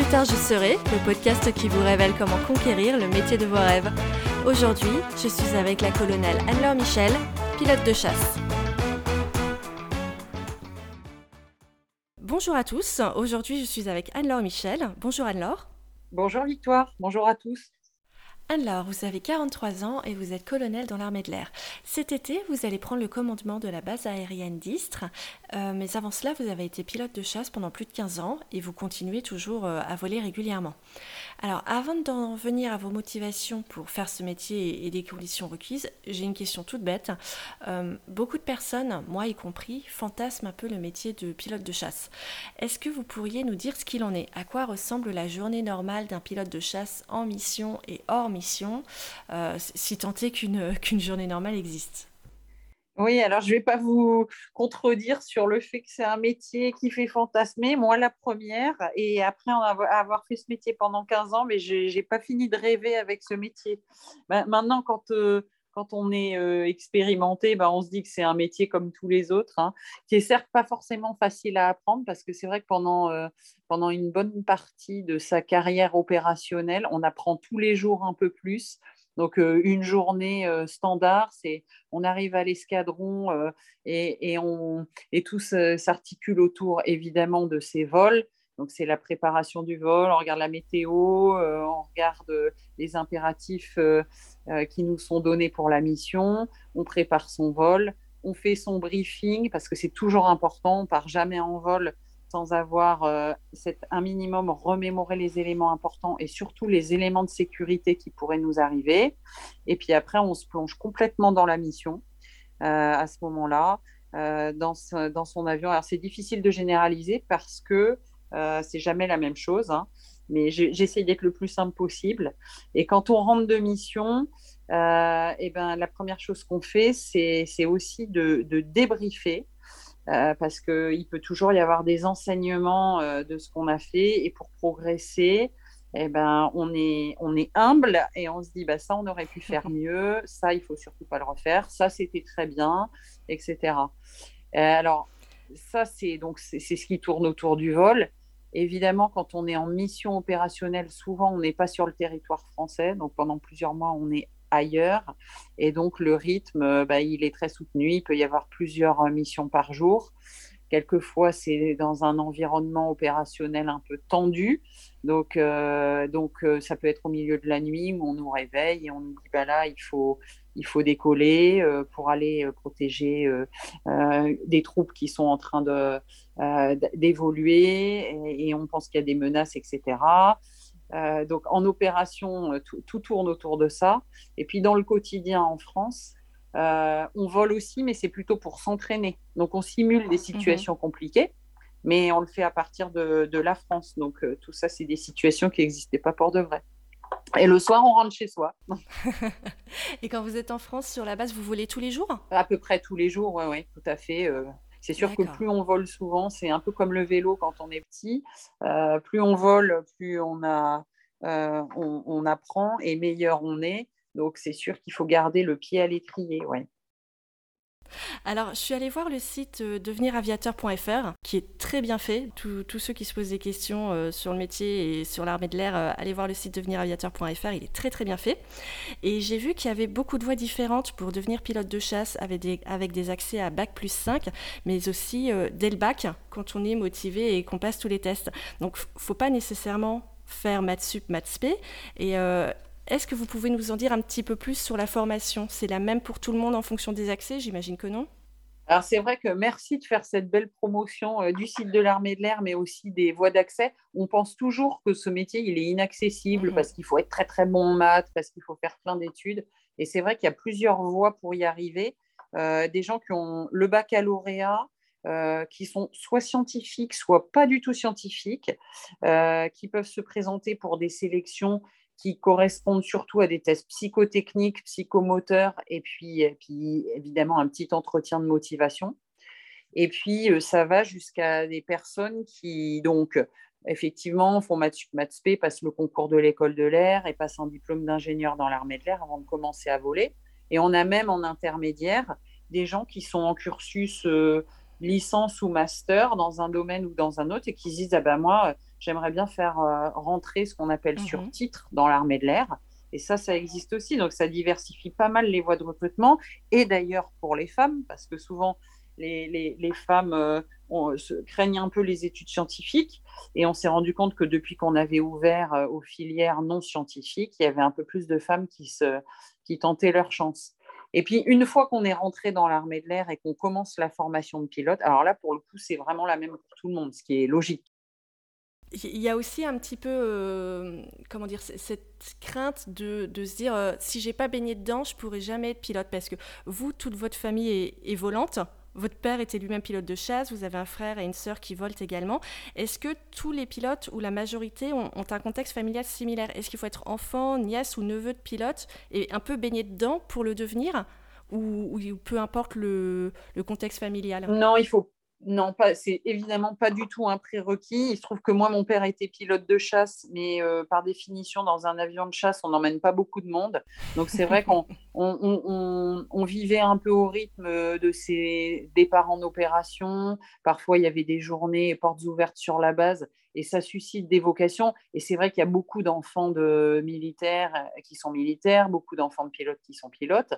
Plus tard je serai, le podcast qui vous révèle comment conquérir le métier de vos rêves. Aujourd'hui, je suis avec la colonelle Anne-Laure Michel, pilote de chasse. Bonjour à tous, aujourd'hui je suis avec Anne-Laure Michel. Bonjour Anne-Laure. Bonjour Victoire, bonjour à tous. Alors, vous avez 43 ans et vous êtes colonel dans l'armée de l'air. Cet été, vous allez prendre le commandement de la base aérienne d'Istres, euh, mais avant cela, vous avez été pilote de chasse pendant plus de 15 ans et vous continuez toujours euh, à voler régulièrement. Alors, avant d'en venir à vos motivations pour faire ce métier et les conditions requises, j'ai une question toute bête. Euh, beaucoup de personnes, moi y compris, fantasment un peu le métier de pilote de chasse. Est-ce que vous pourriez nous dire ce qu'il en est? À quoi ressemble la journée normale d'un pilote de chasse en mission et hors mission euh, si tant est qu'une journée normale existe? Oui, alors je ne vais pas vous contredire sur le fait que c'est un métier qui fait fantasmer. Moi, la première, et après avoir fait ce métier pendant 15 ans, mais je n'ai pas fini de rêver avec ce métier. Maintenant, quand, euh, quand on est euh, expérimenté, ben, on se dit que c'est un métier comme tous les autres, hein, qui est certes pas forcément facile à apprendre, parce que c'est vrai que pendant, euh, pendant une bonne partie de sa carrière opérationnelle, on apprend tous les jours un peu plus. Donc, euh, une journée standard, c'est on arrive à l'escadron et, et, on, et tout s'articule autour évidemment de ces vols. Donc, c'est la préparation du vol, on regarde la météo, euh, on regarde euh, les impératifs euh, qui nous sont donnés pour la mission, on prépare son vol, on fait son briefing parce que c'est toujours important, on part jamais en vol sans avoir un minimum remémorer les éléments importants et surtout les éléments de sécurité qui pourraient nous arriver. Et puis après, on se plonge complètement dans la mission à ce moment-là, dans, dans, son avion. Alors c'est difficile de généraliser parce que euh, c'est jamais la même chose, hein. mais j'essaie d'être le plus simple possible. Et quand on rentre de mission, euh, et ben, la première chose qu'on fait, c'est aussi de, débriefer. Euh, parce qu'il peut toujours y avoir des enseignements de ce qu'on a fait et pour progresser, eh ben, on, est, on est humble et on se dit bah, ça, on aurait pu faire mieux, ça, il faut surtout pas le refaire, ça, c'était très bien, etc. alors, ça, c'est donc c'est ce qui tourne autour du vol. Évidemment, quand on est en mission opérationnelle, souvent on n'est pas sur le territoire français, donc pendant plusieurs mois on est ailleurs, et donc le rythme, bah, il est très soutenu. Il peut y avoir plusieurs euh, missions par jour. Quelquefois, c'est dans un environnement opérationnel un peu tendu. Donc, euh, donc euh, ça peut être au milieu de la nuit où on nous réveille et on nous dit bah là, il faut, il faut décoller euh, pour aller euh, protéger euh, des troupes qui sont en train d'évoluer et, on pense qu'il y a des menaces, etc. donc en opération, tout, tourne autour de ça. Et puis dans le quotidien en France, on vole aussi, mais c'est plutôt pour s'entraîner. Donc on simule des mmh situations compliquées, mais on le fait à partir de, de la France. Donc tout ça, c'est des situations qui n'existaient pas pour de vrai. Et le soir, on rentre chez soi. et quand vous êtes en France, sur la base, vous volez tous les jours? À peu près tous les jours, oui, ouais, tout à fait. C'est sûr que plus on vole souvent, c'est un peu comme le vélo quand on est petit. Euh, plus on vole, plus on, a, euh, on, apprend et meilleur on est. Donc c'est sûr qu'il faut garder le pied à l'étrier. Ouais. Alors, je suis allée voir le site euh, deveniraviateur.fr, qui est très bien fait. Tous ceux qui se posent des questions euh, sur le métier et sur l'armée de l'air, euh, allez voir le site deveniraviateur.fr, il est très très bien fait. Et j'ai vu qu'il y avait beaucoup de voies différentes pour devenir pilote de chasse avec des, accès à Bac plus 5, mais aussi dès le bac, quand on est motivé et qu'on passe tous les tests. Donc, faut pas nécessairement faire maths sup, maths. Et est-ce que vous pouvez nous en dire un petit peu plus sur la formation? C'est la même pour tout le monde en fonction des accès J'imagine que non? Alors c'est vrai que merci de faire cette belle promotion euh, du site de l'armée de l'air, mais aussi des voies d'accès. On pense toujours que ce métier, il est inaccessible mhm. parce qu'il faut être très très bon en maths, parce qu'il faut faire plein d'études. Et c'est vrai qu'il y a plusieurs voies pour y arriver. Euh, des gens qui ont le baccalauréat, euh, qui sont soit scientifiques, soit pas du tout scientifiques, qui peuvent se présenter pour des sélections qui correspondent surtout à des tests psychotechniques, psychomoteurs, et puis, puis évidemment un petit entretien de motivation. Et puis, euh, ça va jusqu'à des personnes qui, donc, effectivement, font maths maths passent le concours de l'école de l'air et passent un diplôme d'ingénieur dans l'armée de l'air avant de commencer à voler. Et on a même en intermédiaire des gens qui sont en cursus euh, licence ou master dans un domaine ou dans un autre et qui se disent ah ben moi j'aimerais bien faire rentrer ce qu'on appelle sur Mhm. titre dans l'armée de l'air. Et ça, ça existe aussi. Donc, ça diversifie pas mal les voies de recrutement. Et d'ailleurs, pour les femmes, parce que souvent, les, les, les femmes euh, on, se, craignent un peu les études scientifiques. Et on s'est rendu compte que depuis qu'on avait ouvert euh, aux filières non scientifiques, il y avait un peu plus de femmes qui, se, qui tentaient leur chance. Et puis, une fois qu'on est rentré dans l'armée de l'air et qu'on commence la formation de pilote, alors là, pour le coup, c'est vraiment la même pour tout le monde, ce qui est logique. Il y a aussi un petit peu, euh, comment dire, cette crainte de, se dire, euh, si j'ai pas baigné dedans, je pourrais jamais être pilote, parce que vous, toute votre famille est, volante. Votre père était lui-même pilote de chasse, vous avez un frère et une sœur qui volent également. Est-ce que tous les pilotes ou la majorité ont, un contexte familial similaire? Est-ce qu'il faut être enfant, nièce ou neveu de pilote et un peu baigné dedans pour le devenir? Ou, ou peu importe le, le contexte familial? Non, il faut non, pas, c'est évidemment pas du tout un prérequis. Il se trouve que moi, mon père était pilote de chasse, mais euh, par définition, dans un avion de chasse, on n'emmène pas beaucoup de monde. Donc, c'est vrai qu'on on, on, on, vivait un peu au rythme de ses départs en opération. Parfois, il y avait des journées portes ouvertes sur la base et ça suscite des vocations. Et c'est vrai qu'il y a beaucoup d'enfants de militaires qui sont militaires, beaucoup d'enfants de pilotes qui sont pilotes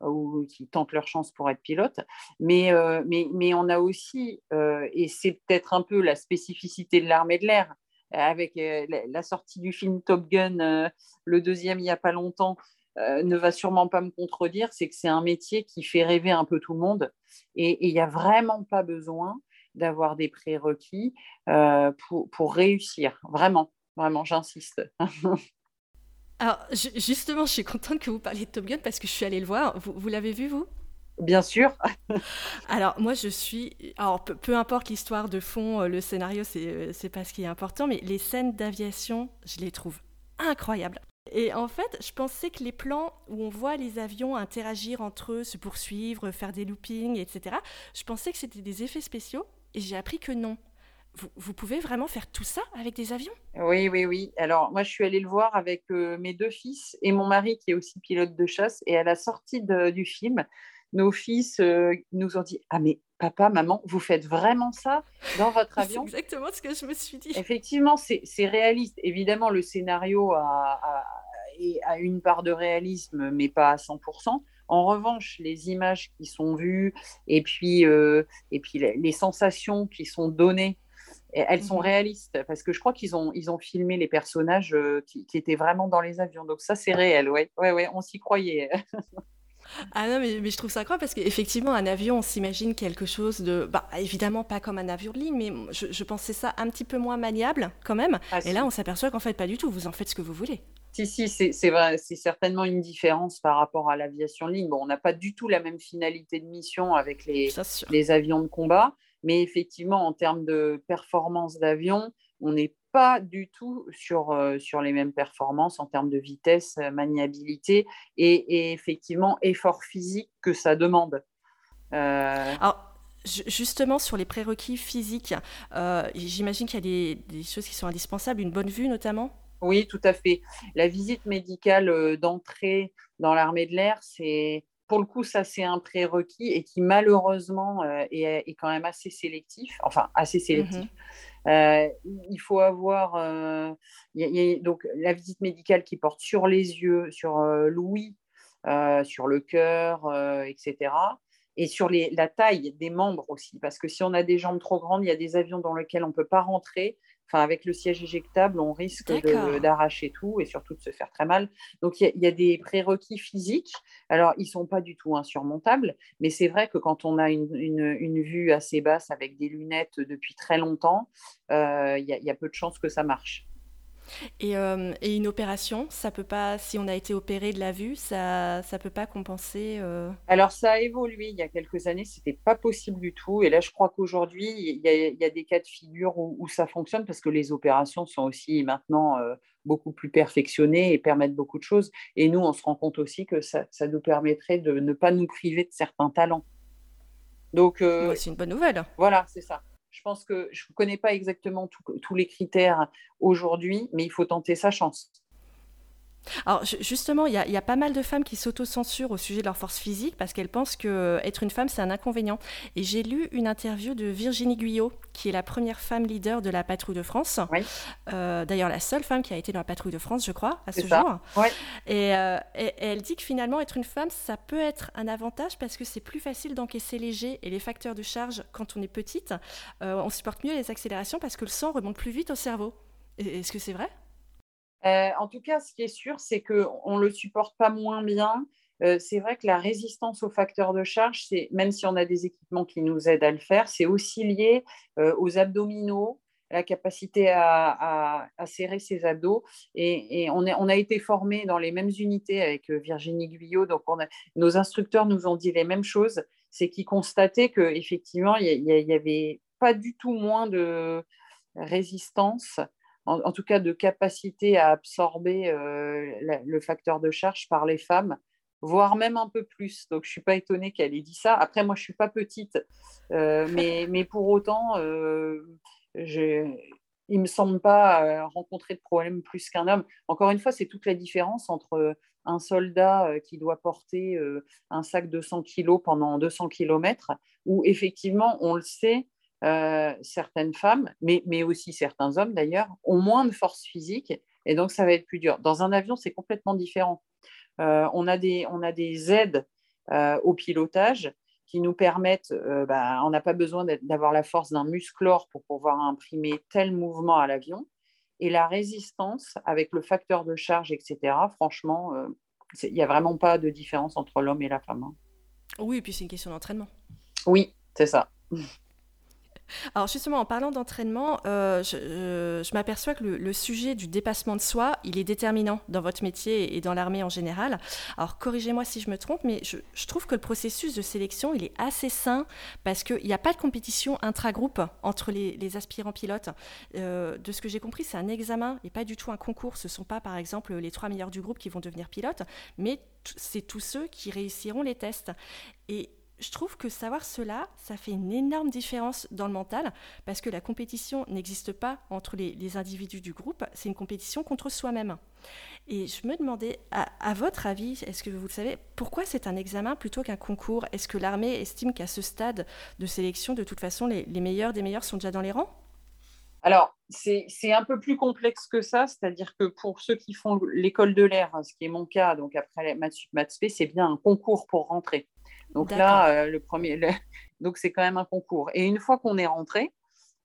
ou qui tentent leur chance pour être pilotes. Mais, euh, mais, mais on a aussi, euh, et c'est peut-être un peu la spécificité de l'armée de l'air, avec euh, la sortie du film Top Gun, euh, le deuxième il n'y a pas longtemps, euh, ne va sûrement pas me contredire, c'est que c'est un métier qui fait rêver un peu tout le monde. Et il n'y a vraiment pas besoin d'avoir des prérequis euh, pour, pour réussir. Vraiment, vraiment, j'insiste. Alors, justement, je suis contente que vous parliez de Top Gun parce que je suis allée le voir. Vous, vous l'avez vu, vous? Bien sûr. Alors, moi, je suis. Alors, peu, peu importe l'histoire de fond, euh, le scénario, c'est, c'est pas ce qui est important, mais les scènes d'aviation, je les trouve incroyables. Et en fait, je pensais que les plans où on voit les avions interagir entre eux, se poursuivre, faire des loopings, etc., je pensais que c'était des effets spéciaux et j'ai appris que non. Vous, vous, pouvez vraiment faire tout ça avec des avions? Oui, oui, oui. Alors, moi, je suis allée le voir avec euh, mes deux fils et mon mari qui est aussi pilote de chasse. Et à la sortie de, du film, nos fils euh, nous ont dit Ah, mais papa, maman, vous faites vraiment ça dans votre avion? C'est exactement ce que je me suis dit. Effectivement, c'est réaliste. Évidemment, le scénario a, a, a, une part de réalisme, mais pas à 100%. En revanche, les images qui sont vues et puis, euh, et puis les, sensations qui sont données, elles sont mmh. réalistes parce que je crois qu'ils ont, ils ont filmé les personnages euh, qui, qui, étaient vraiment dans les avions. Donc ça, c'est réel, ouais, ouais, ouais, on s'y croyait. Ah non, mais, mais, je trouve ça incroyable parce qu'effectivement, un avion, on s'imagine quelque chose de. Bah, évidemment, pas comme un avion de ligne, mais je, je pensais ça un petit peu moins maniable quand même. Ah, Et là, on s'aperçoit qu'en fait, pas du tout. Vous en faites ce que vous voulez. Si, si, c'est vrai. C'est certainement une différence par rapport à l'aviation ligne. Bon, on n'a pas du tout la même finalité de mission avec les, les avions de combat, mais effectivement, en termes de performance d'avion, on n'est pas du tout sur, euh, sur les mêmes performances en termes de vitesse, euh, maniabilité et, et, effectivement effort physique que ça demande. Euh... Alors, justement, sur les prérequis physiques, euh, j'imagine qu'il y a des, des, choses qui sont indispensables, une bonne vue notamment? Oui, tout à fait. La visite médicale euh, d'entrée dans l'armée de l'air, c'est pour le coup, ça, c'est un prérequis et qui, malheureusement, euh, est, est, quand même assez sélectif. Enfin, assez sélectif. Mmh. Euh, il faut avoir euh, y a, y a, donc la visite médicale qui porte sur les yeux, sur l'ouïe, sur le cœur, etc. Et sur les, la taille des membres aussi, parce que si on a des jambes trop grandes, il y a des avions dans lesquels on ne peut pas rentrer. Enfin, avec le siège éjectable, on risque d'arracher tout et surtout de se faire très mal. Donc, il y, y, a des prérequis physiques. Alors, ils ne sont pas du tout insurmontables, mais c'est vrai que quand on a une, une, une, vue assez basse avec des lunettes depuis très longtemps, euh, il y, y, a peu de chances que ça marche. Et, euh, et, une opération, ça peut pas, si on a été opéré de la vue, ça ne peut pas compenser euh... Alors, ça a évolué. Il y a quelques années, ce n'était pas possible du tout. Et là, je crois qu'aujourd'hui, il, y, a des cas de figure où, où, ça fonctionne parce que les opérations sont aussi maintenant euh, beaucoup plus perfectionnées et permettent beaucoup de choses. Et nous, on se rend compte aussi que ça, ça nous permettrait de ne pas nous priver de certains talents. Donc, ouais, c'est une bonne nouvelle. Voilà, c'est ça. Je pense que je ne connais pas exactement tous les critères aujourd'hui, mais il faut tenter sa chance. Alors justement, il y, a pas mal de femmes qui s'autocensurent au sujet de leur force physique parce qu'elles pensent que euh, être une femme c'est un inconvénient. Et j'ai lu une interview de Virginie Guyot, qui est la première femme leader de la patrouille de France. Euh, d'ailleurs, la seule femme qui a été dans la patrouille de France, je crois, à ce jour. Euh, et, elle dit que finalement, être une femme, ça peut être un avantage parce que c'est plus facile d'encaisser léger et les facteurs de charge quand on est petite. on supporte mieux les accélérations parce que le sang remonte plus vite au cerveau. Est-ce que c'est vrai? Euh, en tout cas, ce qui est sûr, c'est qu'on ne le supporte pas moins bien. Euh, c'est vrai que la résistance aux facteurs de charge, même si on a des équipements qui nous aident à le faire, c'est aussi lié euh, aux abdominaux, la capacité à, serrer ses abdos. Et, on, a été formés dans les mêmes unités avec Virginie Guyot. Donc, nos instructeurs nous ont dit les mêmes choses. C'est qu'ils constataient qu'effectivement, il n'y avait pas du tout moins de résistance en, tout cas de capacité à absorber euh, le facteur de charge par les femmes, voire même un peu plus. Donc je ne suis pas étonnée qu'elle ait dit ça. Après, moi, je ne suis pas petite, euh, mais, mais, pour autant, euh, il ne me semble pas rencontrer de problème plus qu'un homme. Encore une fois, c'est toute la différence entre un soldat qui doit porter un sac de 100 kg pendant 200 km, où effectivement, on le sait, euh, certaines femmes, mais, mais, aussi certains hommes d'ailleurs, ont moins de force physique et donc ça va être plus dur. Dans un avion, c'est complètement différent. Euh, on, a des, on a des aides euh, au pilotage qui nous permettent, bah, on n'a pas besoin d'avoir la force d'un musclore pour pouvoir imprimer tel mouvement à l'avion. Et la résistance avec le facteur de charge, etc., franchement, il n'y a vraiment pas de différence entre l'homme et la femme. Hein. Oui, et puis c'est une question d'entraînement. Oui, c'est ça. Alors justement, en parlant d'entraînement, euh, je, m'aperçois que le, sujet du dépassement de soi, il est déterminant dans votre métier et dans l'armée en général. Alors corrigez-moi si je me trompe, mais je, trouve que le processus de sélection, il est assez sain parce qu'il n'y a pas de compétition intra-groupe entre les, aspirants pilotes. Euh, de ce que j'ai compris, c'est un examen et pas du tout un concours. Ce ne sont pas, par exemple, les trois meilleurs du groupe qui vont devenir pilotes, mais c'est tous ceux qui réussiront les tests. Et je trouve que savoir cela, ça fait une énorme différence dans le mental, parce que la compétition n'existe pas entre les, individus du groupe, c'est une compétition contre soi-même. Et je me demandais, à, votre avis, est-ce que vous le savez, pourquoi c'est un examen plutôt qu'un concours? Est-ce que l'armée estime qu'à ce stade de sélection, de toute façon, les, meilleurs des meilleurs sont déjà dans les rangs? Alors, c'est un peu plus complexe que ça, c'est-à-dire que pour ceux qui font l'école de l'air, ce qui est mon cas, donc après maths maths c'est bien un concours pour rentrer. Donc là, euh, le premier, donc c'est quand même un concours. Et une fois qu'on est rentré,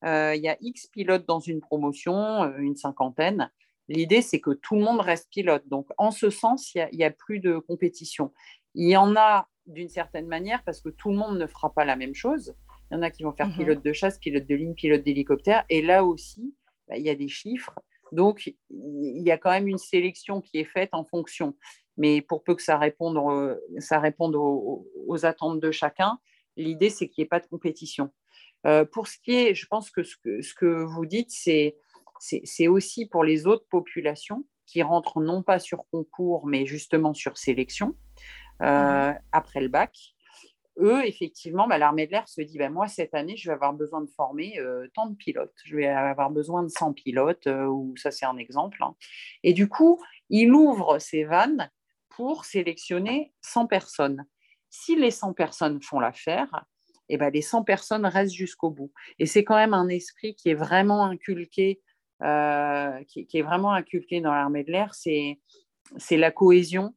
euh, il y a X pilotes dans une promotion, euh, une cinquantaine. L'idée, c'est que tout le monde reste pilote. Donc, en ce sens, il n'y a, plus de compétition. Il y en a d'une certaine manière parce que tout le monde ne fera pas la même chose. Il y en a qui vont faire mmh pilote de chasse, pilote de ligne, pilote d'hélicoptère. Et là aussi, bah, il y a des chiffres. Donc, il y a quand même une sélection qui est faite en fonction mais pour peu que ça réponde, euh, ça réponde aux, attentes de chacun, l'idée, c'est qu'il n'y ait pas de compétition. Euh, pour ce qui est, je pense que ce que, ce que vous dites, c'est, c'est, aussi pour les autres populations qui rentrent non pas sur concours, mais justement sur sélection euh, mmh. après le bac. Eux, effectivement, bah, l'armée de l'air se dit bah, moi, cette année, je vais avoir besoin de former tant de pilotes. Je vais avoir besoin de 100 pilotes, ou ça, c'est un exemple. Hein. Et du coup, il ouvre ses vannes pour sélectionner 100 personnes. Si les 100 personnes font l'affaire, eh ben, les 100 personnes restent jusqu'au bout. Et c'est quand même un esprit qui est vraiment inculqué, euh, qui, est vraiment inculqué dans l'armée de l'air, c'est la cohésion,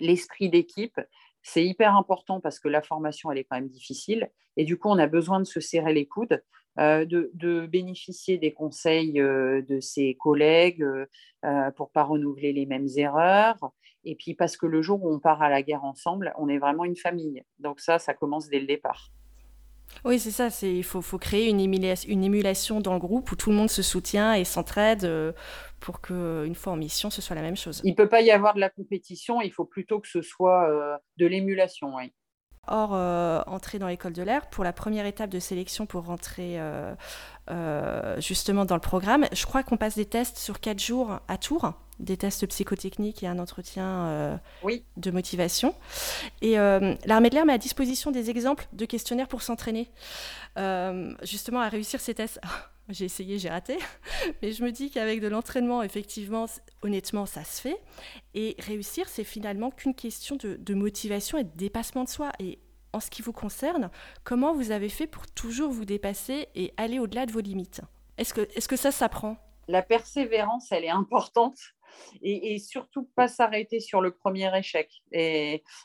l'esprit d'équipe. C'est hyper important parce que la formation, elle est quand même difficile. Et du coup, on a besoin de se serrer les coudes, euh, de, bénéficier des conseils euh, de ses collègues pour ne pas renouveler les mêmes erreurs, et puis parce que le jour où on part à la guerre ensemble, on est vraiment une famille. Donc ça, ça commence dès le départ. Oui, c'est ça. Il faut, faut, créer une émulation, une émulation dans le groupe où tout le monde se soutient et s'entraide euh, pour qu'une fois en mission, ce soit la même chose. Il ne peut pas y avoir de la compétition, il faut plutôt que ce soit euh, de l'émulation. Oui. Or, euh, entrer dans l'école de l'air, pour la première étape de sélection pour rentrer justement dans le programme, je crois qu'on passe des tests sur quatre jours à Tours des tests psychotechniques et un entretien euh, de motivation. Et euh, l'armée de l'air met à disposition des exemples de questionnaires pour s'entraîner, euh, justement à réussir ces tests. J'ai essayé, j'ai raté. Mais je me dis qu'avec de l'entraînement, effectivement, honnêtement, ça se fait. Et réussir, c'est finalement qu'une question de, de, motivation et de dépassement de soi. Et en ce qui vous concerne, comment vous avez fait pour toujours vous dépasser et aller au-delà de vos limites? Est-ce que, est -ce que ça s'apprend? La persévérance, elle est importante. Et, surtout pas s'arrêter sur le premier échec.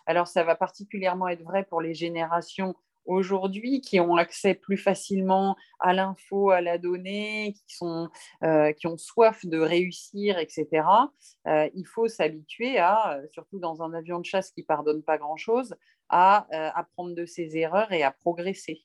Alors ça va particulièrement être vrai pour les générations aujourd'hui qui ont accès plus facilement à l'info, à la donnée, qui, euh, ont soif de réussir, etc. Euh, il faut s'habituer à, surtout dans un avion de chasse qui pardonne pas grand-chose, à euh, apprendre de ses erreurs et à progresser.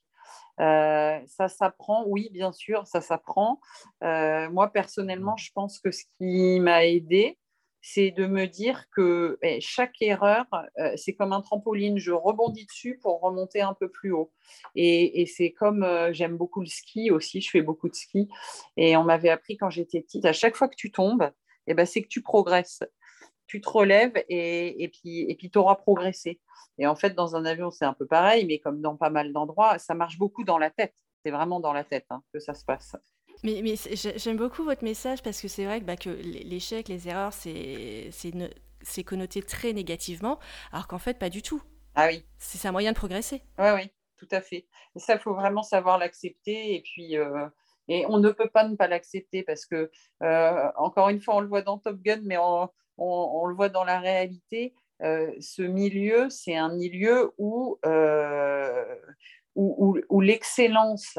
Ça s'apprend, oui, bien sûr, ça s'apprend. moi, personnellement, je pense que ce qui m'a aidé, c'est de me dire que eh, chaque erreur, euh, c'est comme un trampoline, je rebondis dessus pour remonter un peu plus haut. Et, c'est comme, euh, j'aime beaucoup le ski aussi, je fais beaucoup de ski, et on m'avait appris quand j'étais petite, à chaque fois que tu tombes, eh ben, c'est que tu progresses. Tu te relèves et, puis et puis tu auras progressé. Et en fait, dans un avion, c'est un peu pareil, mais comme dans pas mal d'endroits, ça marche beaucoup dans la tête. C'est vraiment dans la tête hein, que ça se passe. Mais, mais j'aime beaucoup votre message parce que c'est vrai que, bah, que l'échec, les erreurs, c'est connoté très négativement, alors qu'en fait, pas du tout. Ah oui. C'est un moyen de progresser. Oui, oui, tout à fait. Et ça, il faut vraiment savoir l'accepter. Et puis, euh, et on ne peut pas ne pas l'accepter parce que, euh, encore une fois, on le voit dans Top Gun, mais on, on, le voit dans la réalité. Euh, ce milieu, c'est un milieu où, où, où l'excellence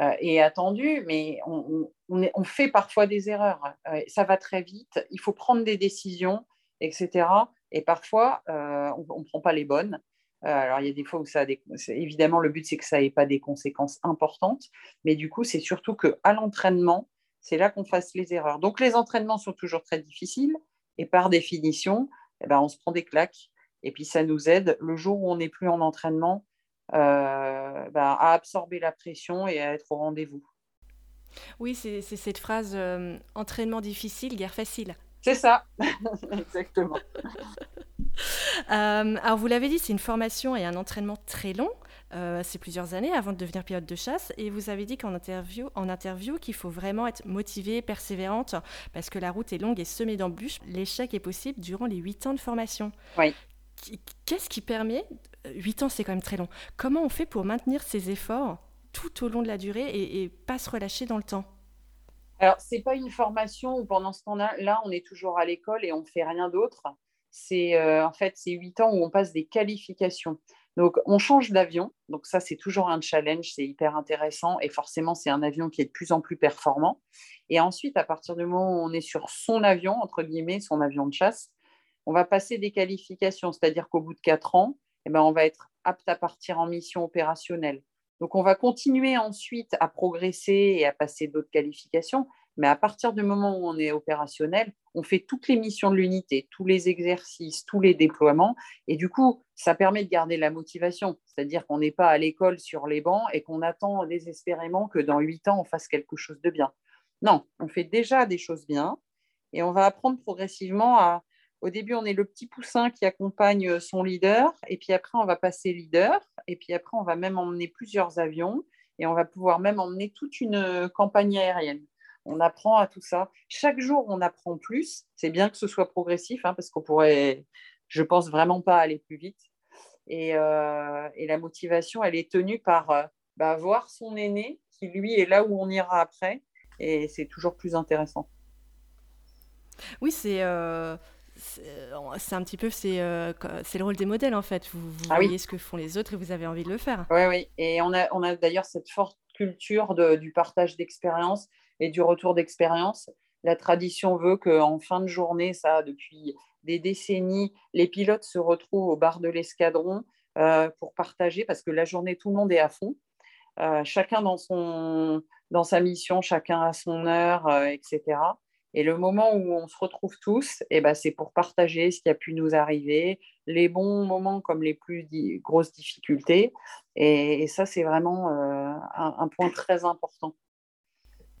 euh, est attendu, mais on, on, fait parfois des erreurs. Euh, ça va très vite, il faut prendre des décisions, etc. Et parfois, euh, on ne prend pas les bonnes. alors, il y a des fois où ça a des... Évidemment, le but, c'est que ça n'ait pas des conséquences importantes, mais du coup, c'est surtout qu'à l'entraînement, c'est là qu'on fasse les erreurs. Donc, les entraînements sont toujours très difficiles, et par définition, eh ben, on se prend des claques. Et puis, ça nous aide. Le jour où on n'est plus en entraînement, euh, bah, à absorber la pression et à être au rendez-vous. Oui, c'est cette phrase euh, entraînement difficile, guerre facile. C'est ça, exactement. Euh, alors, vous l'avez dit, c'est une formation et un entraînement très long. C'est plusieurs années avant de devenir pilote de chasse. Et vous avez dit qu'en interview, en interview qu'il faut vraiment être motivée, persévérante, parce que la route est longue et semée d'embûches. L'échec est possible durant les huit ans de formation. Oui. Qu'est-ce qui permet 8 ans, c'est quand même très long. Comment on fait pour maintenir ces efforts tout au long de la durée et, et pas se relâcher dans le temps? Alors, ce n'est pas une formation où pendant ce temps-là, on est toujours à l'école et on ne fait rien d'autre. C'est euh, en fait, c'est 8 ans où on passe des qualifications. Donc, on change d'avion. Donc, ça, c'est toujours un challenge, c'est hyper intéressant. Et forcément, c'est un avion qui est de plus en plus performant. Et ensuite, à partir du moment où on est sur son avion, entre guillemets, son avion de chasse, on va passer des qualifications. C'est-à-dire qu'au bout de 4 ans, eh ben, on va être apte à partir en mission opérationnelle. Donc, on va continuer ensuite à progresser et à passer d'autres qualifications. Mais à partir du moment où on est opérationnel, on fait toutes les missions de l'unité, tous les exercices, tous les déploiements. Et du coup, ça permet de garder la motivation. C'est-à-dire qu'on n'est pas à l'école sur les bancs et qu'on attend désespérément que dans huit ans, on fasse quelque chose de bien. Non, on fait déjà des choses bien et on va apprendre progressivement à, au début, on est le petit poussin qui accompagne euh, son leader, et puis après, on va passer leader, et puis après, on va même emmener plusieurs avions, et on va pouvoir même emmener toute une euh, campagne aérienne. On apprend à tout ça. Chaque jour, on apprend plus. C'est bien que ce soit progressif, hein, parce qu'on pourrait, je pense vraiment pas aller plus vite. Et, euh, la motivation, elle est tenue par bah, voir son aîné, qui lui est là où on ira après, et c'est toujours plus intéressant. Oui, c'est euh, c'est un petit peu c'est euh, le rôle des modèles en fait. Vous, ah voyez ce que font les autres et vous avez envie de le faire. Oui, oui. Et on a, on a d'ailleurs cette forte culture de, du partage d'expérience et du retour d'expérience. La tradition veut qu'en fin de journée, ça, depuis des décennies, les pilotes se retrouvent au bar de l'escadron euh, pour partager parce que la journée, tout le monde est à fond. chacun dans, son, dans sa mission, chacun à son heure, etc. Et le moment où on se retrouve tous, eh ben, c'est pour partager ce qui a pu nous arriver, les bons moments comme les plus grosses difficultés. Et, ça, c'est vraiment euh, un, point très important.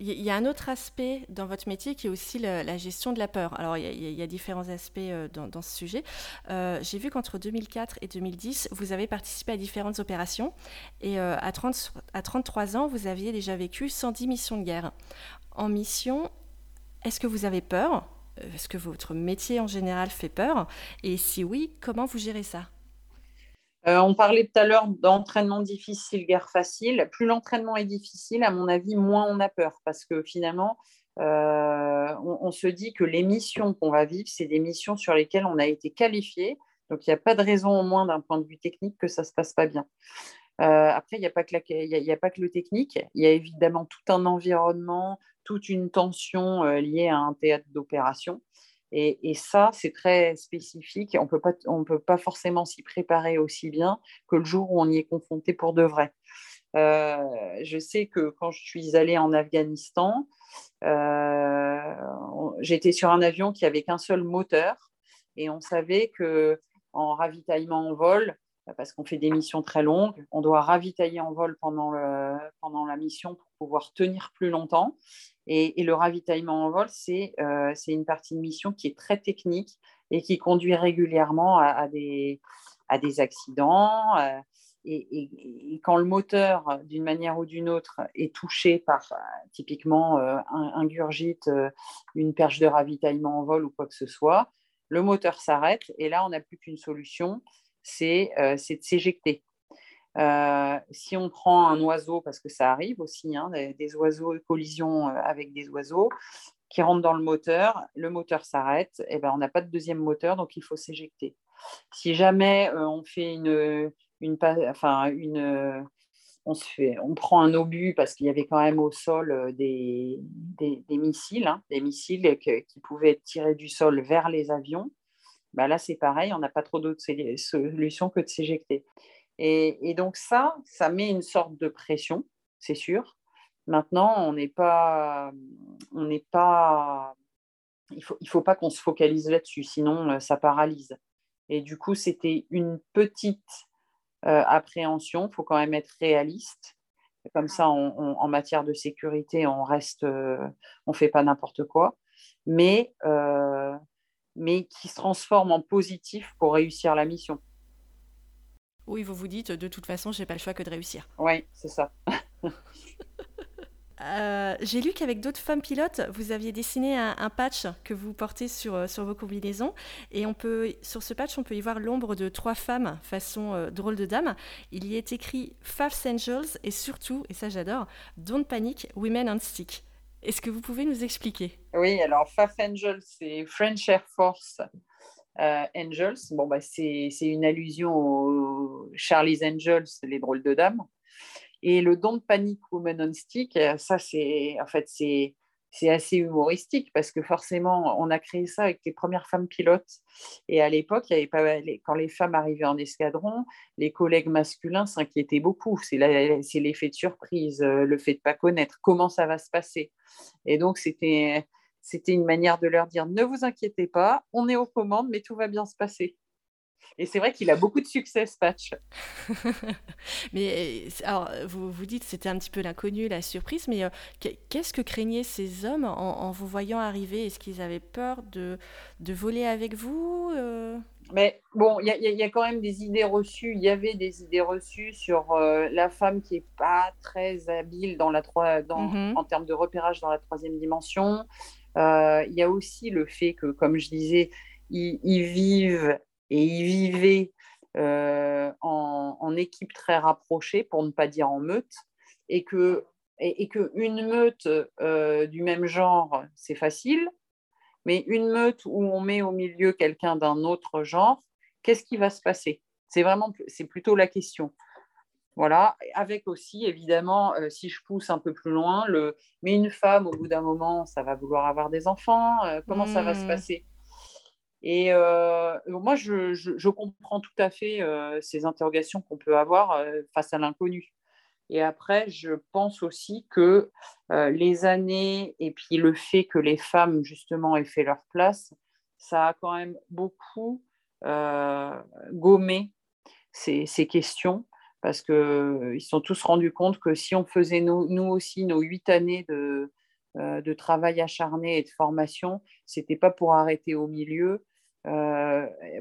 Il y a un autre aspect dans votre métier qui est aussi la, gestion de la peur. Alors, il y a, différents aspects euh, dans, ce sujet. Euh, j'ai vu qu'entre 2004 et 2010, vous avez participé à différentes opérations. Et euh, à, 30, à 33 ans, vous aviez déjà vécu 110 missions de guerre. En mission, est-ce que vous avez peur? Est-ce que votre métier en général fait peur? Et si oui, comment vous gérez ça? Euh, on parlait tout à l'heure d'entraînement difficile, guerre facile. Plus l'entraînement est difficile, à mon avis, moins on a peur parce que finalement, euh, on, se dit que les missions qu'on va vivre, c'est des missions sur lesquelles on a été qualifié. Donc, il n'y a pas de raison, au moins d'un point de vue technique, que ça ne se passe pas bien. Euh, après, il n'y a, pas que a pas que le technique, il y a évidemment tout un environnement, toute une tension liée à un théâtre d'opération. Et, ça, c'est très spécifique. On ne peut pas forcément s'y préparer aussi bien que le jour où on y est confronté pour de vrai. Euh, je sais que quand je suis allée en Afghanistan, euh, j'étais sur un avion qui avait qu'un seul moteur et on savait que en ravitaillement en vol, parce qu'on fait des missions très longues, on doit ravitailler en vol pendant, pendant la mission pour pouvoir tenir plus longtemps. Et, le ravitaillement en vol, euh, c'est une partie de mission qui est très technique et qui conduit régulièrement à, des, à des accidents. Euh, et, quand le moteur, d'une manière ou d'une autre, est touché par euh, typiquement un, gurgite, une perche de ravitaillement en vol ou quoi que ce soit, le moteur s'arrête et là, on n'a plus qu'une solution, c'est de s'éjecter. Euh, si on prend un oiseau, parce que ça arrive aussi, hein, des, oiseaux, collision euh, avec des oiseaux qui rentrent dans le moteur, le moteur s'arrête, et ben on n'a pas de deuxième moteur, donc il faut s'éjecter. Si jamais euh, on fait une, une, enfin une, on se fait, on prend un obus parce qu'il y avait quand même au sol des, des, missiles, hein, des missiles qui pouvaient être tirés du sol vers les avions. Ben là, c'est pareil, on n'a pas trop d'autre solution que de s'éjecter. Et, donc ça, ça met une sorte de pression, c'est sûr. Maintenant, on n'est pas, on n'est pas, il faut, il faut pas qu'on se focalise là-dessus, sinon euh, ça paralyse. Et du coup, c'était une petite euh, appréhension. Il faut quand même être réaliste. Comme ça, en matière de sécurité, on reste, euh, on fait pas n'importe quoi, mais mais qui se transforme en positif pour réussir la mission. Oui, vous vous dites, de toute façon, j'ai pas le choix que de réussir. Oui, c'est ça. Euh, j'ai lu qu'avec d'autres femmes pilotes, vous aviez dessiné un, patch que vous portez sur, euh, sur vos combinaisons. Et on peut, sur ce patch, on peut y voir l'ombre de trois femmes façon euh, drôle de dame. Il y est écrit Fafs Angels et surtout, et ça j'adore, Don't Panic, Women on Stick. Est-ce que vous pouvez nous expliquer? Oui, alors Faf Angels, c'est French Air Force euh, Angels, bon, bah, c'est une allusion aux Charlie's Angels, les drôles de dames. Et le don de panique Woman on Stick, ça, c'est en fait, c'est assez humoristique parce que forcément, on a créé ça avec les premières femmes pilotes. Et à l'époque, y avait pas, quand les femmes arrivaient en escadron, les collègues masculins s'inquiétaient beaucoup. C'est l'effet de surprise, euh, le fait de ne pas connaître comment ça va se passer. Et donc, c'était c'était une manière de leur dire ne vous inquiétez pas, on est aux commandes, mais tout va bien se passer. Et c'est vrai qu'il a beaucoup de succès, ce patch. mais alors, vous vous dites c'était un petit peu l'inconnu, la surprise, mais euh, qu'est-ce que craignaient ces hommes en, vous voyant arriver? Est-ce qu'ils avaient peur de, de voler avec vous euh? Mais bon, il y, a quand même des idées reçues. Il y avait des idées reçues sur euh, la femme qui n'est pas très habile dans la dans, mm-hmm. en termes de repérage dans la troisième dimension. Euh, il y a aussi le fait que, comme je disais, ils, vivent et ils vivaient euh, en, équipe très rapprochée, pour ne pas dire en meute, et que meute euh, du même genre, c'est facile, mais une meute où on met au milieu quelqu'un d'un autre genre, qu'est-ce qui va se passer? C'est vraiment, c'est plutôt la question. Voilà, avec aussi, évidemment, euh, si je pousse un peu plus loin, le... mais une femme, au bout d'un moment, ça va vouloir avoir des enfants, euh, comment ça va se mmh. passer? Et euh, moi, je, comprends tout à fait ces interrogations qu'on peut avoir face à l'inconnu. Et après, je pense aussi que les années et puis le fait que les femmes, justement, aient fait leur place, ça a quand même beaucoup gommé ces, ces questions parce qu'ils se sont tous rendus compte que si on faisait nous, aussi nos huit années de, de travail acharné et de formation, c'était pas pour arrêter au milieu,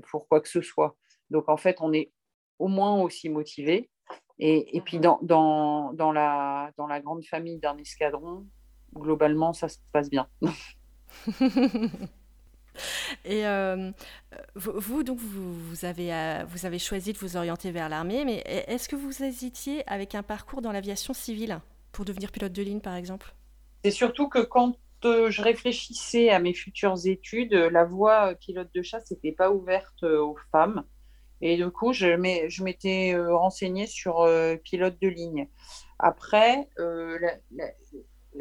pour quoi que ce soit. Donc en fait, on est au moins aussi motivé. Et, puis dans, dans, dans, la, dans la grande famille d'un escadron, globalement, ça se passe bien. Et euh, vous, donc, vous, avez, euh, vous avez choisi de vous orienter vers l'armée, mais est-ce que vous hésitiez avec un parcours dans l'aviation civile pour devenir pilote de ligne, par exemple? C'est surtout que quand euh, je réfléchissais à mes futures études, la voie pilote de chasse n'était pas ouverte aux femmes. Et du coup, je m'étais renseignée sur pilote de ligne. Après,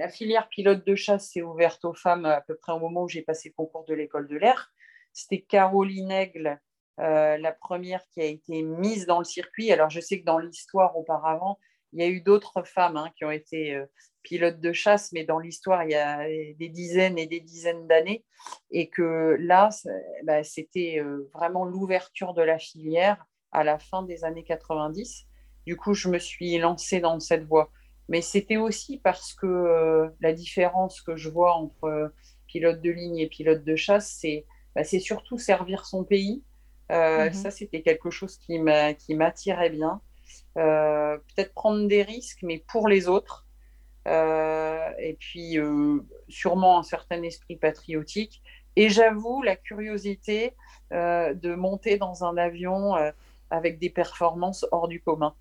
filière pilote de chasse s'est ouverte aux femmes à peu près au moment où j'ai passé le concours de l'école de l'air. C'était Caroline Aigle, euh, la première qui a été mise dans le circuit. Alors, je sais que dans l'histoire auparavant, il y a eu d'autres femmes hein, qui ont été euh, pilotes de chasse, mais dans l'histoire, il y a des dizaines et des dizaines d'années. Et que là, bah, c'était euh, vraiment l'ouverture de la filière à la fin des années 90. Du coup, je me suis lancée dans cette voie. Mais c'était aussi parce que euh, la différence que je vois entre euh, pilote de ligne et pilote de chasse, c'est bah, surtout servir son pays. Euh, mhm. Ça, c'était quelque chose qui m'attirait bien. Peut-être prendre des risques, mais pour les autres. et puis, sûrement un certain esprit patriotique. Et j'avoue, la curiosité de monter dans un avion avec des performances hors du commun.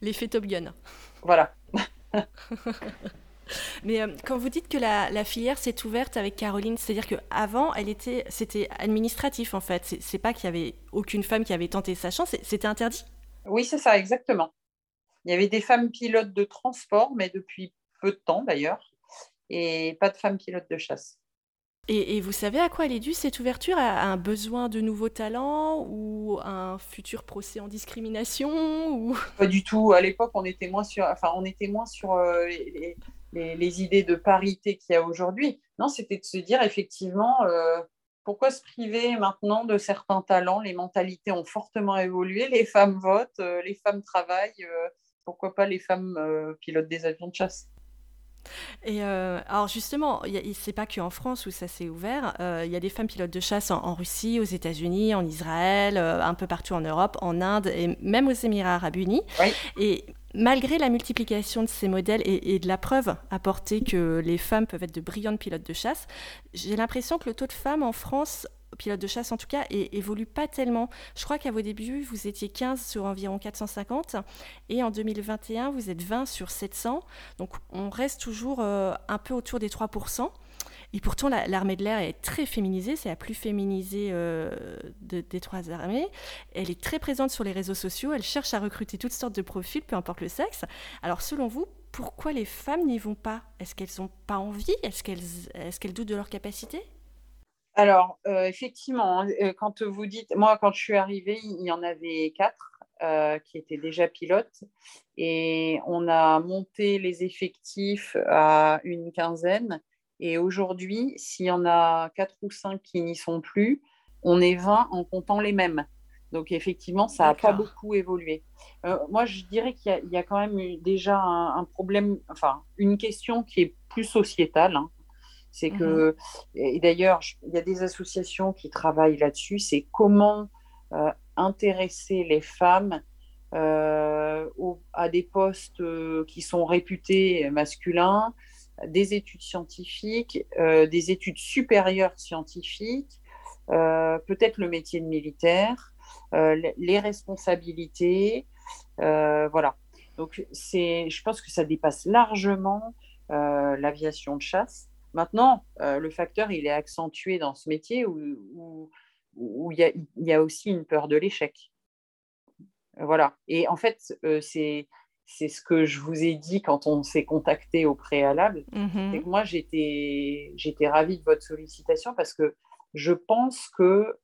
L'effet Top Gun. Voilà. Mais euh, quand vous dites que la, filière s'est ouverte avec Caroline, c'est-à-dire qu'avant, elle était, c'était administratif en fait. C'est, pas qu'il y avait aucune femme qui avait tenté sa chance, c'était interdit. Oui, c'est ça, exactement. Il y avait des femmes pilotes de transport, mais depuis peu de temps d'ailleurs, et pas de femmes pilotes de chasse. Et, vous savez à quoi elle est due cette ouverture? À, un besoin de nouveaux talents ou un futur procès en discrimination ou... Pas du tout. À l'époque, on était moins sur, enfin, on était moins sur euh, les, idées de parité qu'il y a aujourd'hui. Non, c'était de se dire effectivement euh, pourquoi se priver maintenant de certains talents? Les mentalités ont fortement évolué. Les femmes votent, euh, les femmes travaillent. pourquoi pas les femmes pilotent des avions de chasse? Et euh, alors justement, c'est pas qu'en France où ça s'est ouvert. Euh, il y a des femmes pilotes de chasse en, Russie, aux États-Unis, en Israël, euh, un peu partout en Europe, en Inde et même aux Émirats arabes unis. Et malgré la multiplication de ces modèles et, de la preuve apportée que les femmes peuvent être de brillantes pilotes de chasse, j'ai l'impression que le taux de femmes en France pilote de chasse en tout cas, et évolue pas tellement. Je crois qu'à vos débuts, vous étiez 15 sur environ 450, et en 2021, vous êtes 20 sur 700. Donc on reste toujours euh, un peu autour des 3%. Et pourtant, l'armée de l'air est très féminisée, c'est la plus féminisée euh, des trois armées. Elle est très présente sur les réseaux sociaux, elle cherche à recruter toutes sortes de profils, peu importe le sexe. Alors selon vous, pourquoi les femmes n'y vont pas? Est-ce qu'elles n'ont pas envie? Est-ce qu'elles doutent de leur capacité alors, euh, effectivement, hein, euh, quand vous dites, moi, quand je suis arrivée, il y en avait quatre euh, qui étaient déjà pilotes et on a monté les effectifs à une quinzaine. Et aujourd'hui, s'il y en a quatre ou cinq qui n'y sont plus, on est 20 en comptant les mêmes. Donc, effectivement, ça n'a pas beaucoup évolué. moi, je dirais qu'il y, a quand même déjà un, problème, enfin, une question qui est plus sociétale. Hein. C'est que, mmh et d'ailleurs, il y a des associations qui travaillent là-dessus, c'est comment euh, intéresser les femmes euh, à des postes euh, qui sont réputés masculins, des études scientifiques, des études supérieures scientifiques, peut-être le métier de militaire, les responsabilités, voilà. Donc, je pense que ça dépasse largement l'aviation de chasse. Maintenant, euh, le facteur, il est accentué dans ce métier où, où, il, y a, aussi une peur de l'échec. Voilà. Et en fait, euh, c'est c'est ce que je vous ai dit quand on s'est contacté au préalable. Mm-hmm. moi, j'étais, j'étais ravie de votre sollicitation parce que je pense que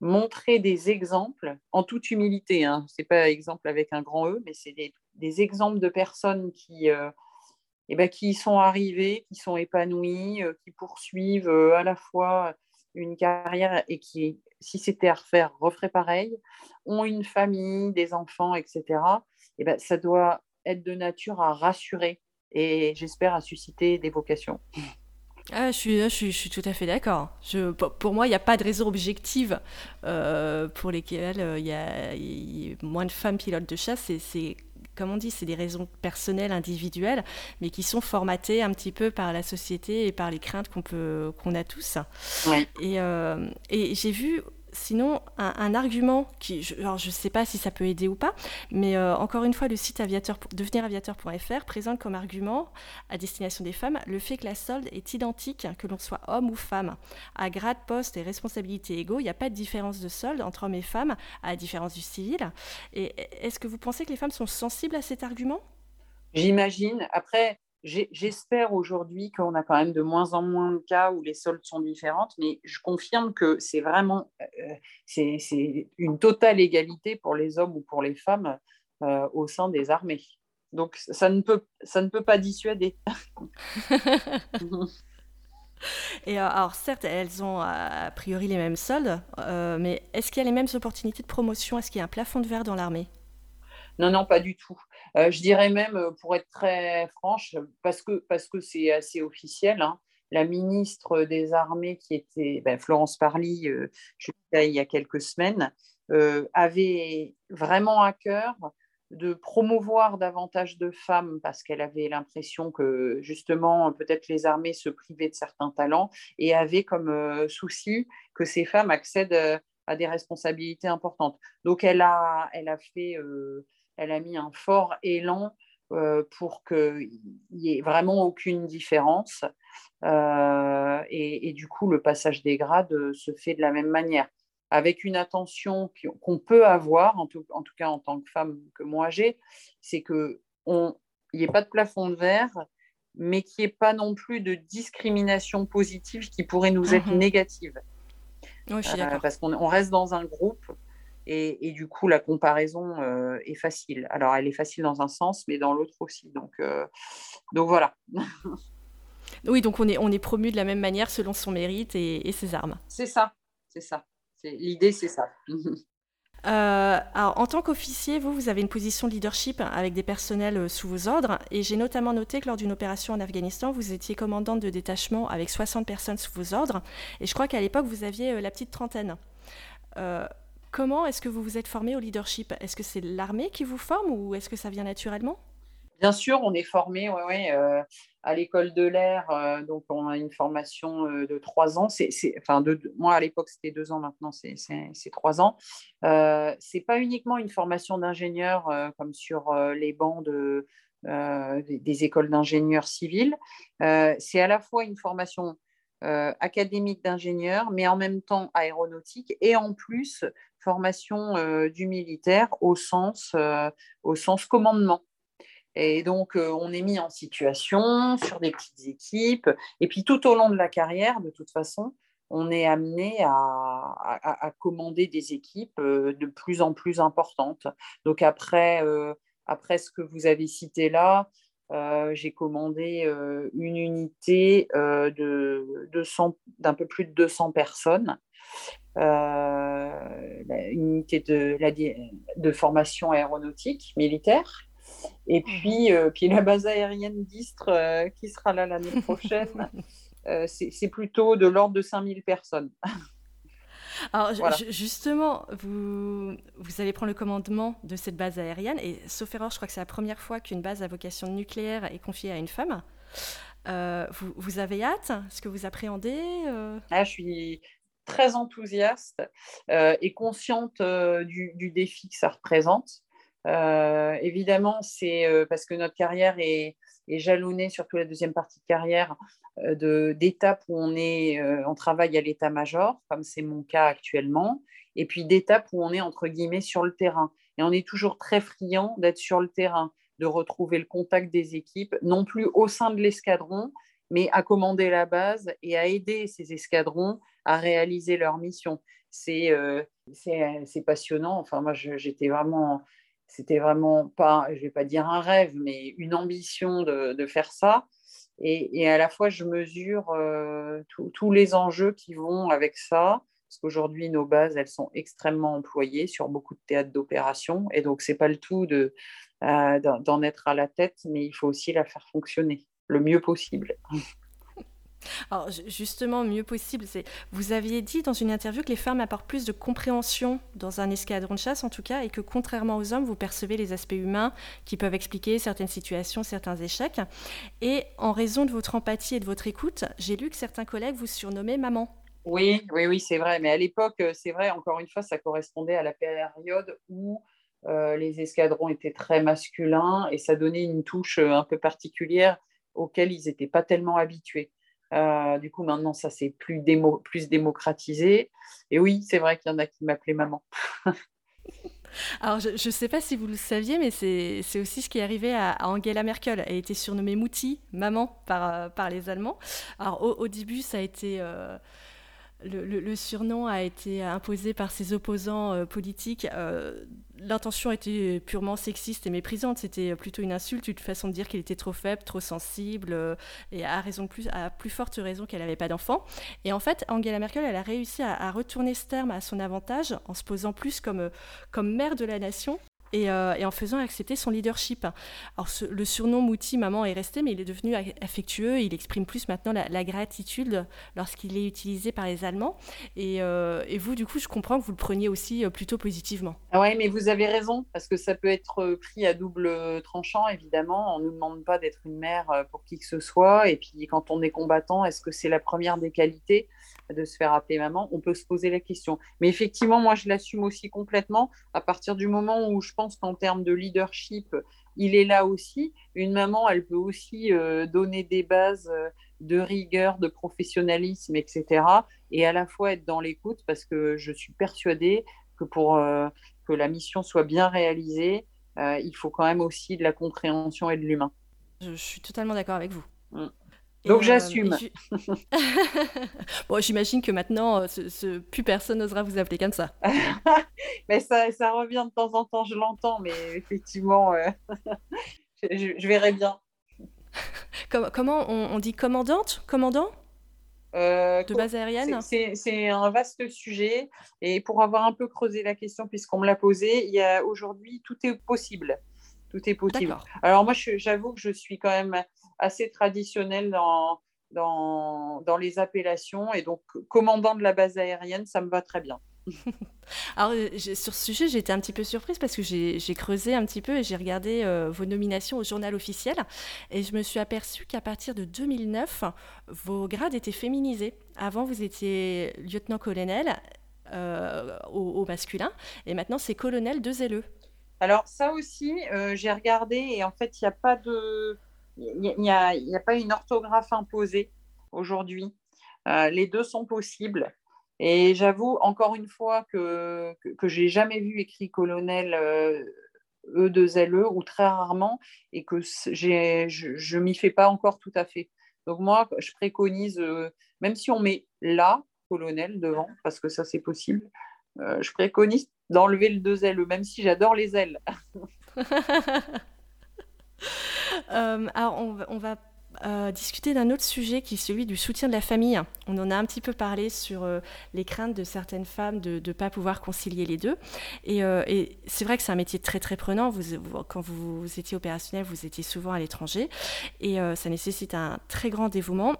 montrer des exemples, en toute humilité, hein, ce n'est pas exemple avec un grand E, mais c'est des, exemples de personnes qui, euh, eh ben, qui sont arrivés, qui sont épanouis, euh, qui poursuivent euh, à la fois une carrière et qui, si c'était à refaire, referaient pareil, ont une famille, des enfants, etc. Eh ben, ça doit être de nature à rassurer et j'espère à susciter des vocations. Ah, je, suis, je, suis, tout à fait d'accord. Pour moi, il n'y a pas de raison objective euh, pour lesquelles il y, a, moins de femmes pilotes de chasse. C'est, comme on dit, c'est des raisons personnelles, individuelles, mais qui sont formatées un petit peu par la société et par les craintes qu'on, peut, qu'on a tous. Et, euh, et j'ai vu Sinon, un, argument qui, je ne sais pas si ça peut aider ou pas, mais euh, encore une fois, le site aviateur, deveniraviateur.fr présente comme argument à destination des femmes le fait que la solde est identique, que l'on soit homme ou femme. À grade, poste et responsabilité égaux, il n'y a pas de différence de solde entre hommes et femmes, à la différence du civil. Et est-ce que vous pensez que les femmes sont sensibles à cet argument? J'imagine. Après, J'espère aujourd'hui qu'on a quand même de moins en moins de cas où les soldes sont différentes, mais je confirme que c'est vraiment euh, c'est une totale égalité pour les hommes ou pour les femmes euh, au sein des armées. Donc ça ne peut, ça ne peut pas dissuader. Et euh, alors certes, elles ont a priori les mêmes soldes, mais est-ce qu'il y a les mêmes opportunités de promotion? Est-ce qu'il y a un plafond de verre dans l'armée? Non, non, pas du tout. Euh, je dirais même, euh, pour être très franche, parce que parce que c'est assez officiel, hein, la ministre des Armées, qui était ben, Florence Parly, euh, il y a quelques semaines, avait vraiment à cœur de promouvoir davantage de femmes parce qu'elle avait l'impression que justement peut-être les armées se privaient de certains talents et avait comme souci que ces femmes accèdent à des responsabilités importantes. Donc elle a, elle a fait elle a mis un fort élan euh, pour qu'il n'y ait vraiment aucune différence. Euh, et, du coup, le passage des grades euh, se fait de la même manière, avec une attention qu'on peut avoir, en tout, cas en tant que femme que moi j'ai, c'est qu'il n'y ait pas de plafond de verre, mais qu'il n'y ait pas non plus de discrimination positive qui pourrait nous être mhm. négative. Oui, parce qu'on reste dans un groupe et, du coup, la comparaison euh, est facile. Alors, elle est facile dans un sens, mais dans l'autre aussi. Donc, euh, donc voilà. oui, donc on est, on est promu de la même manière selon son mérite et, ses armes. C'est ça, c'est ça. L'idée, c'est ça. Euh, alors, en tant qu'officier, vous, vous avez une position de leadership avec des personnels sous vos ordres. Et j'ai notamment noté que lors d'une opération en Afghanistan, vous étiez commandante de détachement avec 60 personnes sous vos ordres. Et je crois qu'à l'époque, vous aviez la petite trentaine. Comment est-ce que vous vous êtes formé au leadership? Est-ce que c'est l'armée qui vous forme ou est-ce que ça vient naturellement? Bien sûr, on est formé euh, à l'école de l'air, euh, donc on a une formation euh, de trois ans. C'est, enfin, moi à l'époque c'était deux ans, maintenant c'est, trois ans. c'est pas uniquement une formation d'ingénieur comme sur les bancs de, des, des, écoles d'ingénieurs civils. c'est à la fois une formation académique d'ingénieur, mais en même temps aéronautique et en plus formation euh, du militaire au sens, euh, au sens commandement. Et donc, euh, on est mis en situation sur des petites équipes. Et puis, tout au long de la carrière, de toute façon, on est amené à, commander des équipes de plus en plus importantes. Donc, après, après ce que vous avez cité là, j'ai commandé une unité de d'un peu plus de 200 personnes euh, une unité de, la, de formation aéronautique militaire. Et puis, euh, puis la base aérienne d'Istre euh, qui sera là l'année prochaine, c'est plutôt de l'ordre de 5000 personnes. Alors justement, vous, vous allez prendre le commandement de cette base aérienne, et sauf erreur, je crois que c'est la première fois qu'une base à vocation nucléaire est confiée à une femme. vous, vous, avez hâte? Ce que vous appréhendez ah, Je suis très enthousiaste euh, et consciente euh, du, défi que ça représente. Euh, évidemment, c'est parce que notre carrière est, jalonnée, surtout la deuxième partie de carrière, d'étapes où on, est, on travaille à l'état-major, comme c'est mon cas actuellement, et puis d'étapes où on est, entre guillemets, sur le terrain. Et on est toujours très friand d'être sur le terrain, de retrouver le contact des équipes, non plus au sein de l'escadron, mais à commander la base et à aider ces escadrons à réaliser leur mission. C'est euh, c'est passionnant. Enfin, moi, j'étais vraiment, c'était vraiment pas, je vais pas dire un rêve, mais une ambition de, de faire ça. Et, et, à la fois, je mesure euh, tous les enjeux qui vont avec ça, parce qu'aujourd'hui, nos bases, elles sont extrêmement employées sur beaucoup de théâtres d'opération. Et donc, c'est pas le tout de, d'en être à la tête, mais il faut aussi la faire fonctionner le mieux possible. Alors justement, mieux possible, c'est vous aviez dit dans une interview que les femmes apportent plus de compréhension dans un escadron de chasse en tout cas, et que contrairement aux hommes, vous percevez les aspects humains qui peuvent expliquer certaines situations, certains échecs. Et en raison de votre empathie et de votre écoute, j'ai lu que certains collègues vous surnommaient maman. Oui, oui, oui, c'est vrai. Mais à l'époque, euh, c'est vrai, encore une fois, ça correspondait à la période où euh, les escadrons étaient très masculins et ça donnait une touche euh, un peu particulière auquel ils n'étaient pas tellement habitués. Euh, du coup, maintenant, ça s'est plus, plus démocratisé. Et oui, c'est vrai qu'il y en a qui m'appelaient maman. Alors, je ne sais pas si vous le saviez, mais c'est aussi ce qui est arrivé à, Angela Merkel. Elle a été surnommée Mouti, maman, par, euh, par les Allemands. Alors, au, début, ça a été... Euh, le, surnom a été imposé par ses opposants politiques. L'intention était purement sexiste et méprisante. C'était plutôt une insulte, une façon de dire qu'elle était trop faible, trop sensible, euh, et à, raison plus, à plus forte raison qu'elle n'avait pas d'enfant. Et en fait, Angela Merkel, elle a réussi à, à, retourner ce terme à son avantage en se posant plus comme, comme mère de la nation euh, et, en faisant accepter son leadership. Alors le surnom Mouti, maman, est resté, mais il est devenu affectueux, il exprime plus maintenant la, gratitude lorsqu'il est utilisé par les Allemands. Euh, et, vous, du coup, je comprends que vous le preniez aussi euh, plutôt positivement. Ah oui, mais vous avez raison, parce que ça peut être pris à double tranchant, évidemment. On ne nous demande pas d'être une mère pour qui que ce soit. Et puis quand on est combattant, est-ce que c'est la première des qualités de se faire appeler maman, on peut se poser la question. Mais effectivement, moi, je l'assume aussi complètement à partir du moment où je pense qu'en termes de leadership, il est là aussi. Une maman, elle peut aussi euh, donner des bases euh, de rigueur, de professionnalisme, etc. Et à la fois être dans l'écoute parce que je suis persuadée que pour euh, que la mission soit bien réalisée, il faut quand même aussi de la compréhension et de l'humain. Je, suis totalement d'accord avec vous. Mm. Donc j'assume. bon, j'imagine que maintenant, ce, plus personne n'osera vous appeler comme ça. mais ça, ça, revient de temps en temps, je l'entends, mais effectivement, je, verrai bien. comment on, dit commandante? Commandant? Euh, de base aérienne? C'est un vaste sujet. Et pour avoir un peu creusé la question, puisqu'on me l'a posée, il y a aujourd'hui, tout est possible. Tout est possible. Alors moi, j'avoue que je suis quand même assez traditionnelle dans, dans, dans, les appellations. Et donc, commandant de la base aérienne, ça me va très bien. Alors, sur ce sujet, j'ai été un petit peu surprise parce que j'ai creusé un petit peu et j'ai regardé euh, vos nominations au journal officiel et je me suis aperçue qu'à partir de 2009, vos grades étaient féminisés. Avant, vous étiez lieutenant-colonel euh, au, masculin et maintenant, c'est colonel de ZLE. Alors ça aussi, euh, j'ai regardé et en fait, il n'y a pas de, il n'y a, pas une orthographe imposée aujourd'hui. Euh, les deux sont possibles. Et j'avoue encore une fois que que, que j'ai jamais vu écrit colonel E2LE euh, e ou très rarement et que je ne m'y fais pas encore tout à fait. Donc moi, je préconise, même si on met la colonel devant, parce que ça c'est possible, je préconise d'enlever le deux ailes, même si j'adore les ailes. Euh, alors, on va, euh, discuter d'un autre sujet qui est celui du soutien de la famille. On en a un petit peu parlé sur euh, les craintes de certaines femmes de ne pas pouvoir concilier les deux. Et, c'est vrai que c'est un métier très très prenant. Quand vous, étiez opérationnel, vous étiez souvent à l'étranger et ça nécessite un très grand dévouement.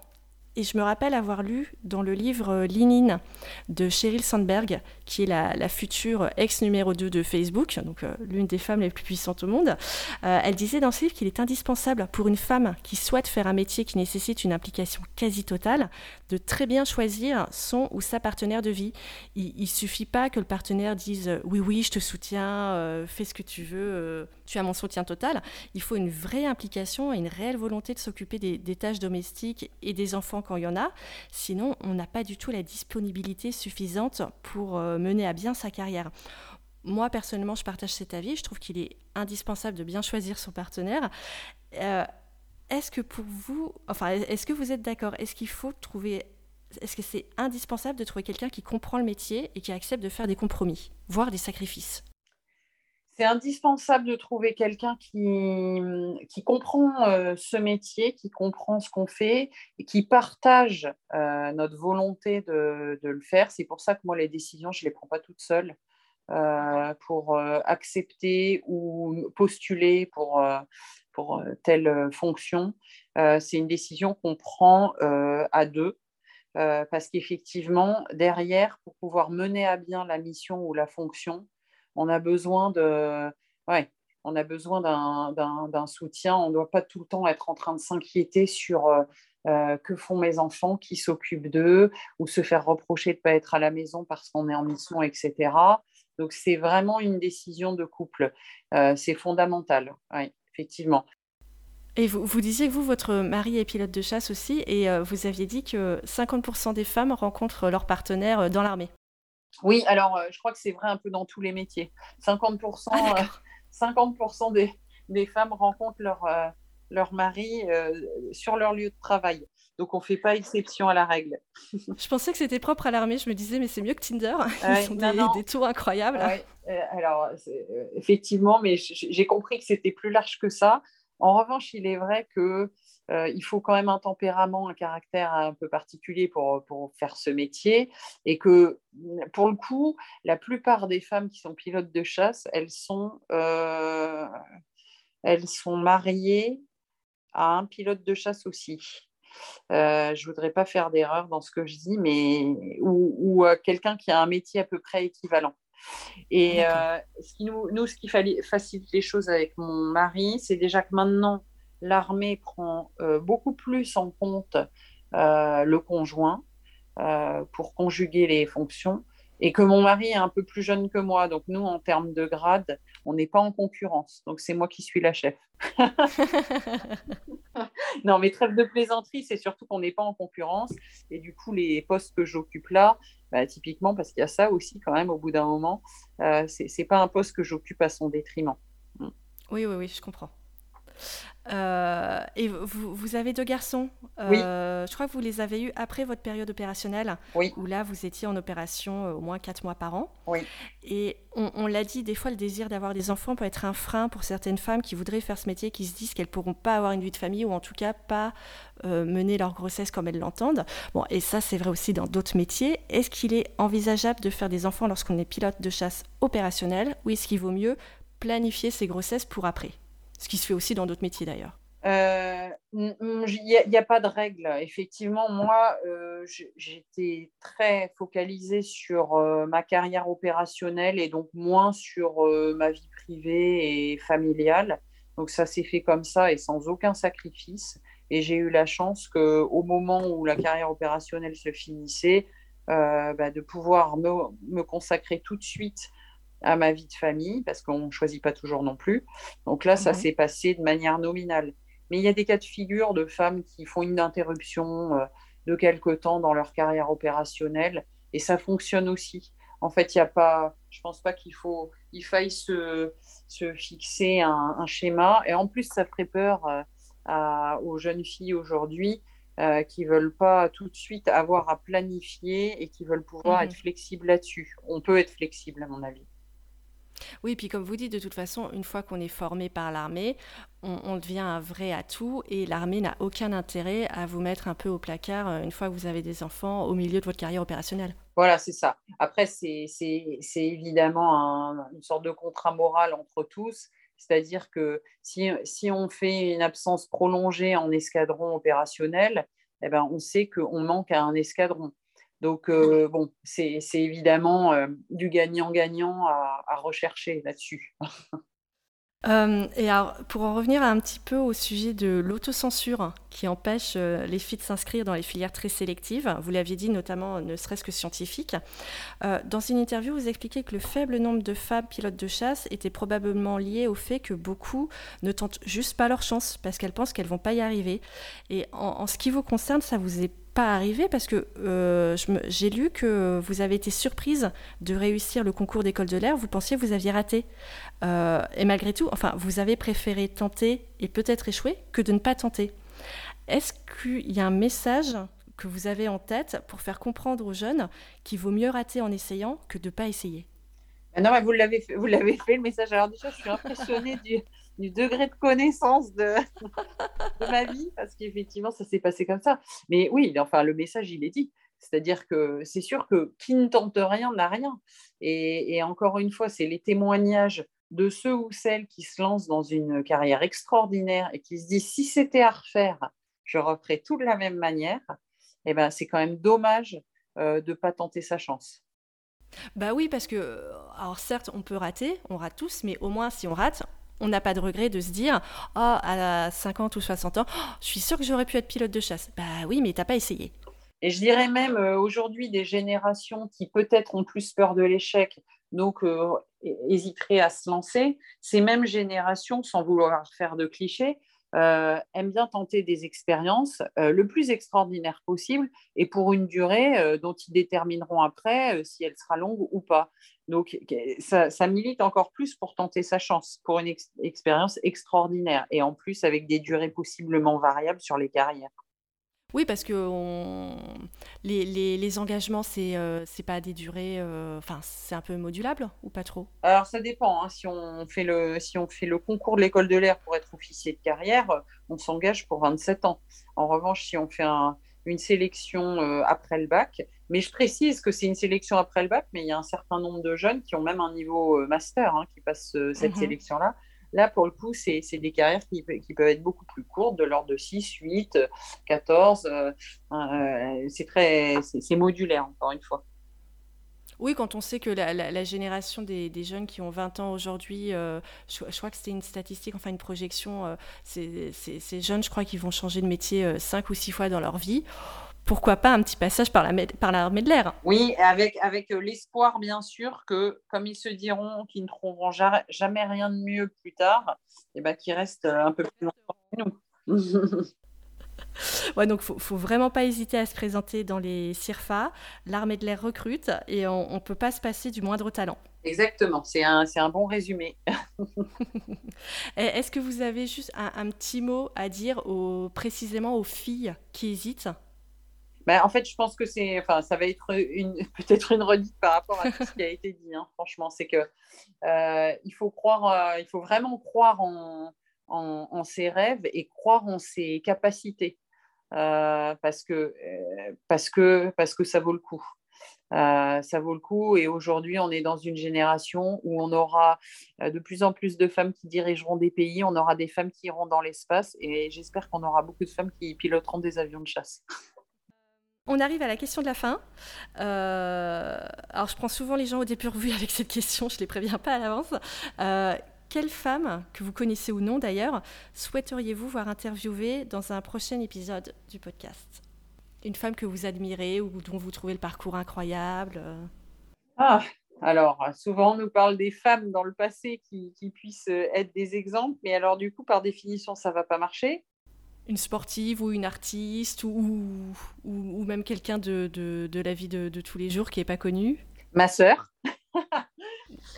Et je me rappelle avoir lu dans le livre euh, Linin de Sheryl Sandberg, qui est la, future ex numéro 2 de Facebook, donc euh, l'une des femmes les plus puissantes au monde, euh, elle disait dans ce livre qu'il est indispensable pour une femme qui souhaite faire un métier qui nécessite une implication quasi totale de très bien choisir son ou sa partenaire de vie. Il ne suffit pas que le partenaire dise oui, oui, je te soutiens, fais ce que tu veux, tu as mon soutien total. Il faut une vraie implication et une réelle volonté de s'occuper des, des tâches domestiques et des enfants quand il y en a. Sinon, on n'a pas du tout la disponibilité suffisante pour euh, mener à bien sa carrière. Moi, personnellement, je partage cet avis. Je trouve qu'il est indispensable de bien choisir son partenaire. Euh, est-ce que pour vous, enfin, est-ce que vous êtes d'accord? Est-ce qu'il faut trouver, est-ce que c'est indispensable de trouver quelqu'un qui comprend le métier et qui accepte de faire des compromis, voire des sacrifices? C'est indispensable de trouver quelqu'un qui, qui comprend euh, ce métier, qui comprend ce qu'on fait et qui partage euh, notre volonté de, de le faire. C'est pour ça que moi, les décisions, je ne les prends pas toutes seules. pour accepter ou postuler pour, pour telle fonction. c'est une décision qu'on prend à deux. parce qu'effectivement, derrière, pour pouvoir mener à bien la mission ou la fonction, on a besoin de, ouais, on a besoin d'un soutien. On ne doit pas tout le temps être en train de s'inquiéter sur euh, euh, que font mes enfants, qui s'occupent d'eux, ou se faire reprocher de ne pas être à la maison parce qu'on est en mission, etc. Donc c'est vraiment une décision de couple. Euh, c'est fondamental, effectivement. Et vous, vous, disiez vous, votre mari est pilote de chasse aussi, et vous aviez dit que 50% des femmes rencontrent leur partenaire dans l'armée. Oui, alors je crois que c'est vrai un peu dans tous les métiers. 50%, 50% des, des, femmes rencontrent leur, euh, leur mari euh, sur leur lieu de travail. Donc, on ne fait pas exception à la règle. je pensais que c'était propre à l'armée. Je me disais, mais c'est mieux que Tinder. Ils ont des, tours incroyables. Euh, alors, effectivement, mais j'ai compris que c'était plus large que ça. En revanche, il est vrai que euh, il faut quand même un tempérament, un caractère un peu particulier pour, pour, faire ce métier. Et que, pour le coup, la plupart des femmes qui sont pilotes de chasse, elles sont, euh, elles sont mariées à un pilote de chasse aussi. Euh, je ne voudrais pas faire d'erreur dans ce que je dis, mais ou, ou quelqu'un qui a un métier à peu près équivalent. Et ce qui nous, nous, ce qui facilite les choses avec mon mari, c'est déjà que maintenant, l'armée prend euh, beaucoup plus en compte euh, le conjoint euh, pour conjuguer les fonctions et que mon mari est un peu plus jeune que moi. Donc nous, en termes de grade, on n'est pas en concurrence. Donc c'est moi qui suis la chef. non, mais trêve de plaisanterie, c'est surtout qu'on n'est pas en concurrence. Et du coup, les postes que j'occupe là, bah, typiquement, parce qu'il y a ça aussi quand même au bout d'un moment, c'est pas un poste que j'occupe à son détriment. Oui, oui, oui, je comprends. Euh, et vous, vous, avez deux garçons. Euh, je crois que vous les avez eus après votre période opérationnelle. Oui. Où là, vous étiez en opération euh, au moins quatre mois par an. Oui. Et on, l'a dit, des fois, le désir d'avoir des enfants peut être un frein pour certaines femmes qui voudraient faire ce métier, qui se disent qu'elles ne pourront pas avoir une vie de famille ou en tout cas pas mener leur grossesse comme elles l'entendent. Bon, et ça, c'est vrai aussi dans d'autres métiers. Est-ce qu'il est envisageable de faire des enfants lorsqu'on est pilote de chasse opérationnel ou est-ce qu'il vaut mieux planifier ses grossesses pour après? Ce qui se fait aussi dans d'autres métiers d'ailleurs. Euh, il n'y a, pas de règle. Effectivement, moi, euh, j'étais très focalisée sur euh, ma carrière opérationnelle et donc moins sur ma vie privée et familiale. Donc ça s'est fait comme ça et sans aucun sacrifice. Et j'ai eu la chance qu'au moment où la carrière opérationnelle se finissait, bah, de pouvoir me, consacrer tout de suite à ma vie de famille, parce qu'on ne choisit pas toujours non plus. Donc là, ça s'est passé de manière nominale. Mais il y a des cas de figure de femmes qui font une interruption euh, de quelque temps dans leur carrière opérationnelle, et ça fonctionne aussi. En fait, il y a pas, je pense pas qu'il faut, il faille se, se fixer un, schéma. Et en plus, ça ferait peur euh, aux jeunes filles aujourd'hui euh, qui veulent pas tout de suite avoir à planifier et qui veulent pouvoir mhm. être flexibles là-dessus. On peut être flexible, à mon avis. Oui, puis comme vous dites, de toute façon, une fois qu'on est formé par l'armée, on, devient un vrai atout et l'armée n'a aucun intérêt à vous mettre un peu au placard euh, une fois que vous avez des enfants au milieu de votre carrière opérationnelle. Voilà, c'est ça. Après, c'est évidemment une sorte de contrat moral entre tous. C'est-à-dire que si, si, on fait une absence prolongée en escadron opérationnel, eh ben, on sait qu'on manque à un escadron. Donc, euh, bon, c'est évidemment euh, du gagnant-gagnant à, rechercher là-dessus. Euh, et alors, pour en revenir un petit peu au sujet de l'autocensure qui empêche les filles de s'inscrire dans les filières très sélectives, vous l'aviez dit notamment, ne serait-ce que scientifique, dans une interview, vous expliquez que le faible nombre de femmes pilotes de chasse était probablement lié au fait que beaucoup ne tentent juste pas leur chance parce qu'elles pensent qu'elles vont pas y arriver. Et en ce qui vous concerne, ça vous est pas arrivé parce que euh, j'ai lu que vous avez été surprise de réussir le concours d'école de l'air. Vous pensiez que vous aviez raté. Euh, et malgré tout, enfin, vous avez préféré tenter et peut-être échouer que de ne pas tenter. Est-ce qu'il y a un message que vous avez en tête pour faire comprendre aux jeunes qu'il vaut mieux rater en essayant que de ne pas essayer? Non, mais vous l'avez vous l'avez fait le message. Alors déjà, je suis impressionnée du, du degré de connaissance de, ma vie, parce qu'effectivement, ça s'est passé comme ça. Mais oui, enfin, le message, il est dit. C'est-à-dire que c'est sûr que qui ne tente rien n'a rien. Et, encore une fois, c'est les témoignages de ceux ou celles qui se lancent dans une carrière extraordinaire et qui se disent si c'était à refaire, je referais tout de la même manière. Eh ben, c'est quand même dommage euh, de ne pas tenter sa chance. Bah oui, parce que, alors certes, on peut rater, on rate tous, mais au moins si on rate, on n'a pas de regret de se dire oh, à 50 ou 60 ans, je suis sûre que j'aurais pu être pilote de chasse. Bah oui, mais t'as pas essayé. Et je dirais même euh, aujourd'hui des générations qui peut-être ont plus peur de l'échec, donc euh, hésiteraient à se lancer, ces mêmes générations, sans vouloir faire de clichés, euh, aiment bien tenter des expériences le plus extraordinaires possible et pour une durée dont ils détermineront après si elle sera longue ou pas. Donc ça, milite encore plus pour tenter sa chance, pour une expérience extraordinaire et en plus avec des durées possiblement variables sur les carrières. Oui, parce que les, les, engagements, c'est euh, pas des durées. Euh, enfin, c'est un peu modulable ou pas trop? Alors, ça dépend. Hein. Si, on fait le, si on fait le concours de l'école de l'air pour être officier de carrière, on s'engage pour 27 ans. En revanche, si on fait une sélection euh, après le bac, mais je précise que c'est une sélection après le bac, mais il y a un certain nombre de jeunes qui ont même un niveau master hein, qui passent cette mmh sélection-là. Là, pour le coup, c'est des carrières qui, peuvent être beaucoup plus courtes, de l'ordre de 6, 8, 14. c'est très, c'est modulaire, encore une fois. Oui, quand on sait que la, génération des, jeunes qui ont 20 ans aujourd'hui, euh, je, crois que c'était une statistique, enfin une projection, euh, ces jeunes, je crois qu'ils vont changer de métier 5 euh, ou 6 fois dans leur vie pourquoi pas un petit passage par l'armée la, de l'air Oui, avec, avec euh, l'espoir, bien sûr, que comme ils se diront qu'ils ne trouveront jamais rien de mieux plus tard, et eh ben, qu'ils restent un peu plus longtemps que nous. ouais, donc faut, faut vraiment pas hésiter à se présenter dans les CIRFA. L'armée de l'air recrute et on ne peut pas se passer du moindre talent. Exactement, c'est un, un, bon résumé. Est-ce que vous avez juste un, un, petit mot à dire aux, précisément aux filles qui hésitent? Bah, en fait, je pense que c'est, enfin, ça va être une, peut-être une redite par rapport à tout ce qui a été dit. Hein. franchement, c'est que euh, il faut croire, euh, il faut vraiment croire en, en, ses rêves et croire en ses capacités, euh, parce que parce que parce que ça vaut le coup. ça vaut le coup et aujourd'hui on est dans une génération où on aura de plus en plus de femmes qui dirigeront des pays, on aura des femmes qui iront dans l'espace et j'espère qu'on aura beaucoup de femmes qui piloteront des avions de chasse. On arrive à la question de la fin. Euh, alors, je prends souvent les gens au dépourvu avec cette question, je ne les préviens pas à l'avance. Euh, quelle femme, que vous connaissez ou non d'ailleurs, souhaiteriez-vous voir interviewer dans un prochain épisode du podcast? Une femme que vous admirez ou dont vous trouvez le parcours incroyable Ah, alors, souvent on nous parle des femmes dans le passé qui, qui puissent être des exemples, mais alors du coup, par définition, ça ne va pas marcher une sportive ou une artiste ou, ou, même quelqu'un de, de, la vie de, tous les jours qui n'est pas connu Ma sœur.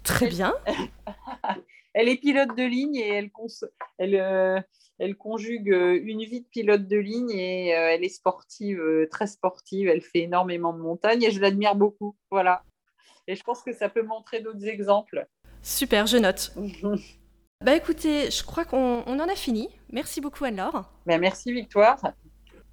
Très bien. elle est pilote de ligne et elle, elle, euh, elle conjugue euh, une vie de pilote de ligne et euh, elle est sportive, très sportive. Elle fait énormément de montagnes et je l'admire beaucoup. Voilà. Et je pense que ça peut montrer d'autres exemples. Super, je note. Bah écoutez, je crois qu'on en a fini. Merci beaucoup Anne-Laure. Ben, merci Victoire.